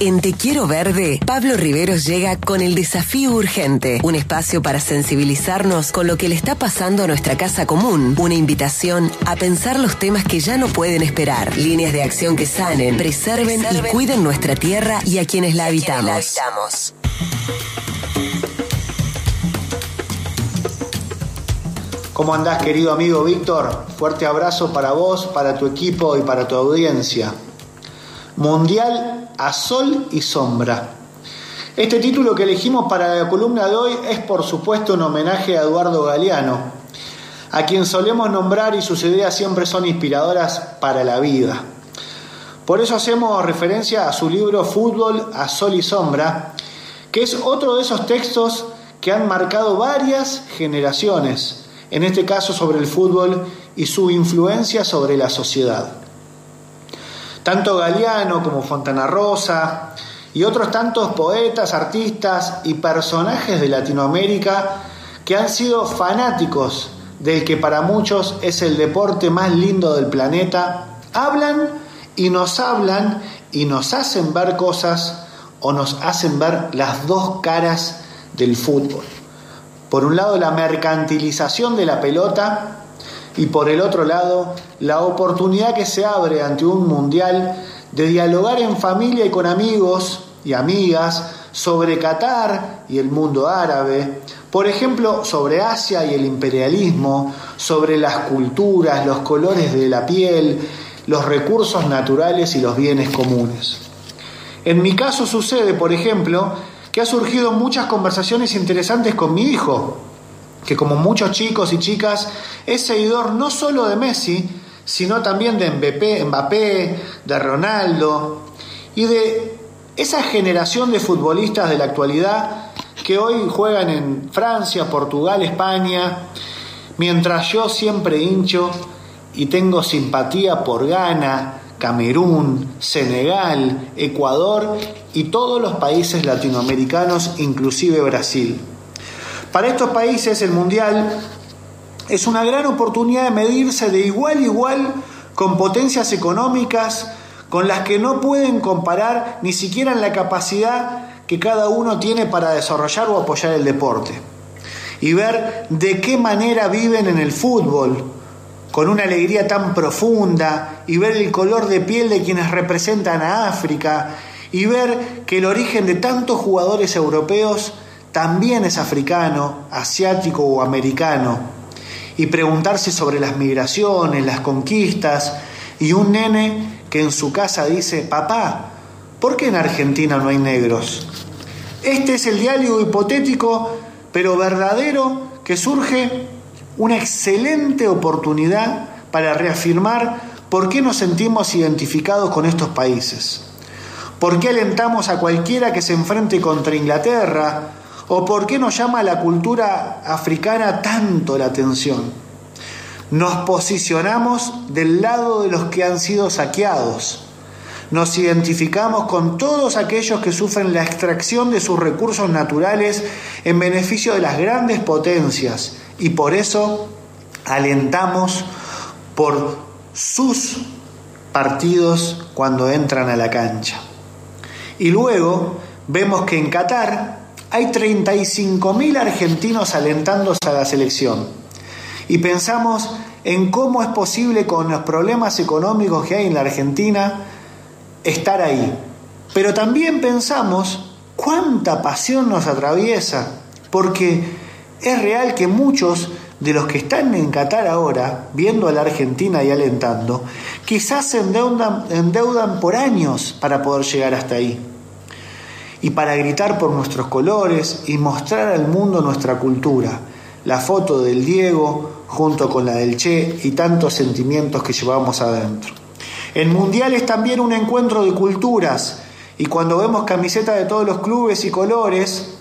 En Te Quiero Verde, Pablo Riveros llega con el desafío urgente, un espacio para sensibilizarnos con lo que le está pasando a nuestra casa común, una invitación a pensar los temas que ya no pueden esperar, líneas de acción que sanen, preserven, y cuiden nuestra tierra y a quienes la habitamos. ¿Cómo andás, querido amigo Víctor? Fuerte abrazo para vos, para tu equipo y para tu audiencia. Mundial a Sol y Sombra. Este título que elegimos para la columna de hoy es por supuesto un homenaje a Eduardo Galeano, a quien solemos nombrar y sus ideas siempre son inspiradoras para la vida. Por eso hacemos referencia a su libro Fútbol a Sol y Sombra, que es otro de esos textos que han marcado varias generaciones, en este caso sobre el fútbol y su influencia sobre la sociedad. Tanto Galeano como Fontana Rosa y otros tantos poetas, artistas y personajes de Latinoamérica que han sido fanáticos del que para muchos es el deporte más lindo del planeta, hablan y nos hablan y nos hacen ver cosas o nos hacen ver las dos caras del fútbol. Por un lado la mercantilización de la pelota y por el otro lado la oportunidad que se abre ante un mundial de dialogar en familia y con amigos y amigas sobre Qatar y el mundo árabe, por ejemplo, sobre Asia y el imperialismo, sobre las culturas, los colores de la piel, los recursos naturales y los bienes comunes. En mi caso sucede, por ejemplo, que ha surgido muchas conversaciones interesantes con mi hijo, que como muchos chicos y chicas es seguidor no solo de Messi, sino también de Mbappé, Mbappé, de Ronaldo y de esa generación de futbolistas de la actualidad que hoy juegan en Francia, Portugal, España, mientras yo siempre hincho y tengo simpatía por Ghana, Camerún, Senegal, Ecuador y todos los países latinoamericanos, inclusive Brasil. Para estos países el Mundial es una gran oportunidad de medirse de igual a igual con potencias económicas con las que no pueden comparar ni siquiera en la capacidad que cada uno tiene para desarrollar o apoyar el deporte. Y ver de qué manera viven en el fútbol, con una alegría tan profunda, y ver el color de piel de quienes representan a África, y ver que el origen de tantos jugadores europeos también es africano, asiático o americano, y preguntarse sobre las migraciones, las conquistas, y un nene que en su casa dice, papá, ¿por qué en Argentina no hay negros? Este es el diálogo hipotético, pero verdadero, que surge una excelente oportunidad para reafirmar por qué nos sentimos identificados con estos países. ¿Por qué alentamos a cualquiera que se enfrente contra Inglaterra? ¿O por qué nos llama la cultura africana tanto la atención? Nos posicionamos del lado de los que han sido saqueados. Nos identificamos con todos aquellos que sufren la extracción de sus recursos naturales en beneficio de las grandes potencias y por eso alentamos por sus partidos cuando entran a la cancha. Y luego vemos que en Qatar hay 35.000 argentinos alentándose a la selección. Y pensamos en cómo es posible con los problemas económicos que hay en la Argentina estar ahí. Pero también pensamos cuánta pasión nos atraviesa, porque es real que muchos de los que están en Qatar ahora, viendo a la Argentina y alentando, quizás se endeudan, endeudan por años para poder llegar hasta ahí. Y para gritar por nuestros colores y mostrar al mundo nuestra cultura. La foto del Diego junto con la del Che y tantos sentimientos que llevamos adentro. El Mundial es también un encuentro de culturas y cuando vemos camisetas de todos los clubes y colores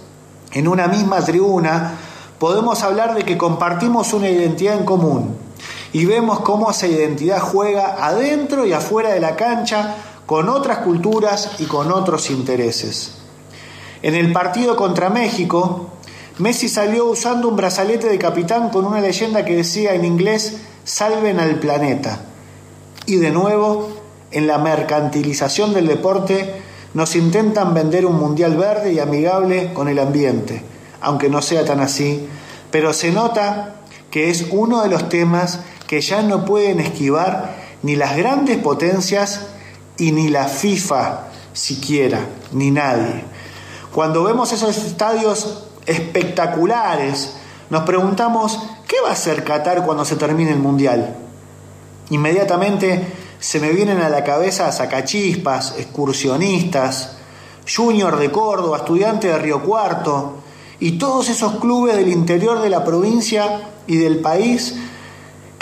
en una misma tribuna, podemos hablar de que compartimos una identidad en común y vemos cómo esa identidad juega adentro y afuera de la cancha con otras culturas y con otros intereses. En el partido contra México, Messi salió usando un brazalete de capitán con una leyenda que decía en inglés, salven al planeta. Y de nuevo, en la mercantilización del deporte, nos intentan vender un mundial verde y amigable con el ambiente, aunque no sea tan así, pero se nota que es uno de los temas que ya no pueden esquivar ni las grandes potencias y ni la FIFA siquiera, ni nadie. Cuando vemos esos estadios espectaculares, nos preguntamos, ¿qué va a hacer Qatar cuando se termine el Mundial? Inmediatamente se me vienen a la cabeza sacachispas, excursionistas, Junior de Córdoba, estudiante de Río Cuarto, y todos esos clubes del interior de la provincia y del país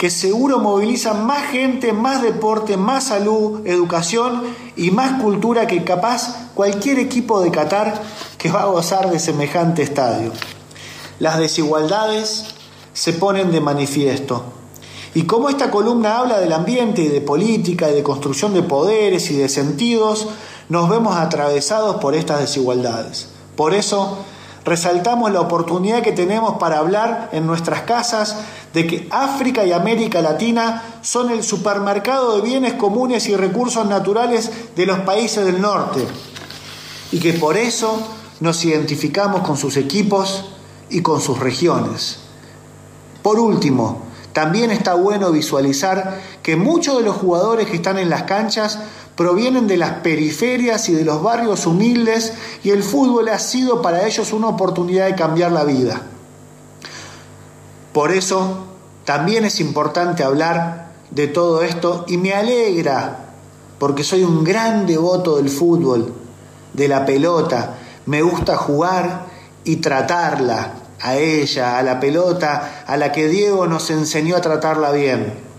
que seguro movilizan más gente, más deporte, más salud, educación y más cultura que capaz cualquier equipo de Qatar que va a gozar de semejante estadio. Las desigualdades se ponen de manifiesto. Y como esta columna habla del ambiente y de política y de construcción de poderes y de sentidos, nos vemos atravesados por estas desigualdades. Por eso, resaltamos la oportunidad que tenemos para hablar en nuestras casas de que África y América Latina son el supermercado de bienes comunes y recursos naturales de los países del norte y que por eso nos identificamos con sus equipos y con sus regiones. Por último, también está bueno visualizar que muchos de los jugadores que están en las canchas provienen de las periferias y de los barrios humildes y el fútbol ha sido para ellos una oportunidad de cambiar la vida. Por eso también es importante hablar de todo esto y me alegra porque soy un gran devoto del fútbol, de la pelota, me gusta jugar y tratarla a ella, a la pelota, a la que Diego nos enseñó a tratarla bien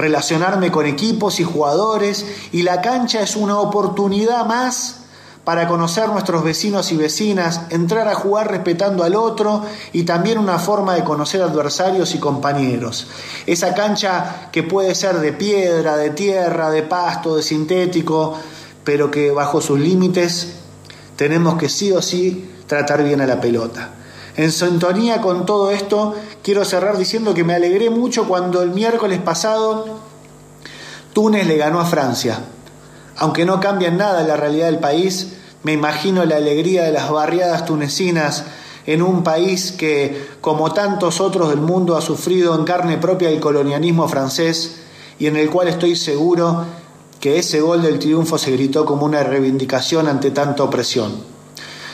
relacionarme con equipos y jugadores y la cancha es una oportunidad más para conocer nuestros vecinos y vecinas, entrar a jugar respetando al otro y también una forma de conocer adversarios y compañeros. Esa cancha que puede ser de piedra, de tierra, de pasto, de sintético, pero que bajo sus límites tenemos que sí o sí tratar bien a la pelota. En sintonía con todo esto, quiero cerrar diciendo que me alegré mucho cuando el miércoles pasado Túnez le ganó a Francia. Aunque no cambia nada la realidad del país, me imagino la alegría de las barriadas tunecinas en un país que, como tantos otros del mundo, ha sufrido en carne propia el colonialismo francés y en el cual estoy seguro que ese gol del triunfo se gritó como una reivindicación ante tanta opresión.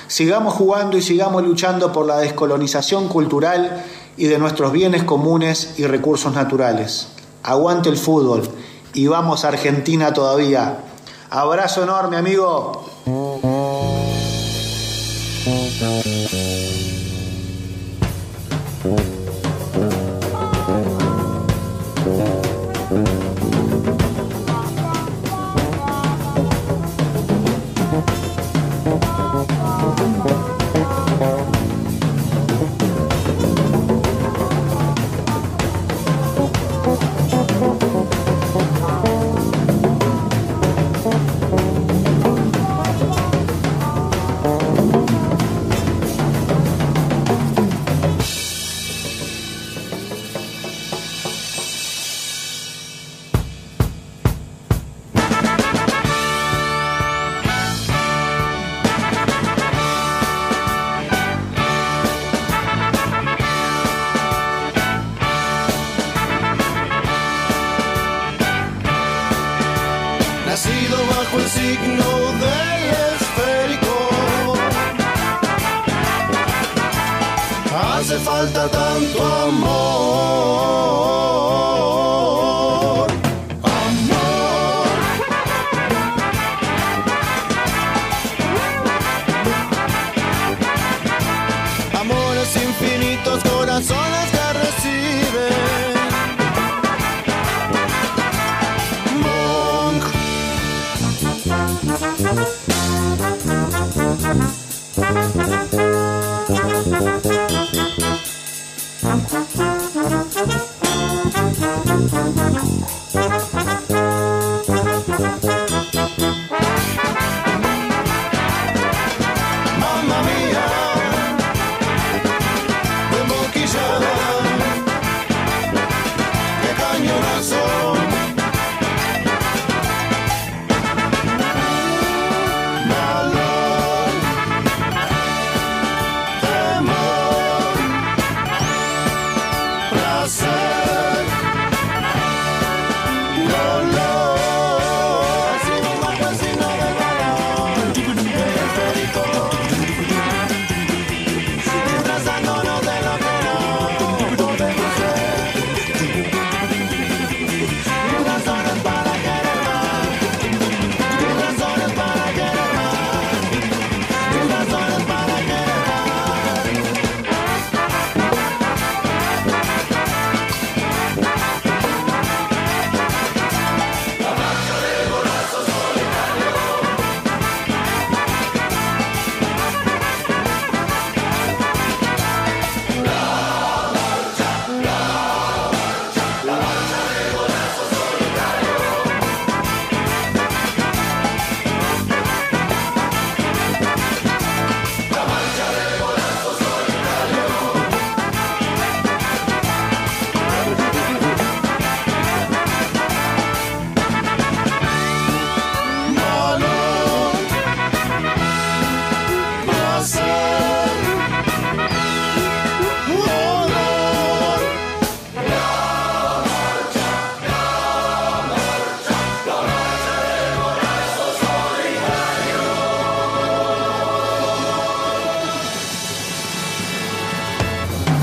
Sigamos jugando y sigamos luchando por la descolonización cultural y de nuestros bienes comunes y recursos naturales. Aguante el fútbol y vamos a Argentina todavía. Abrazo enorme, amigo. hace falta tanto amor.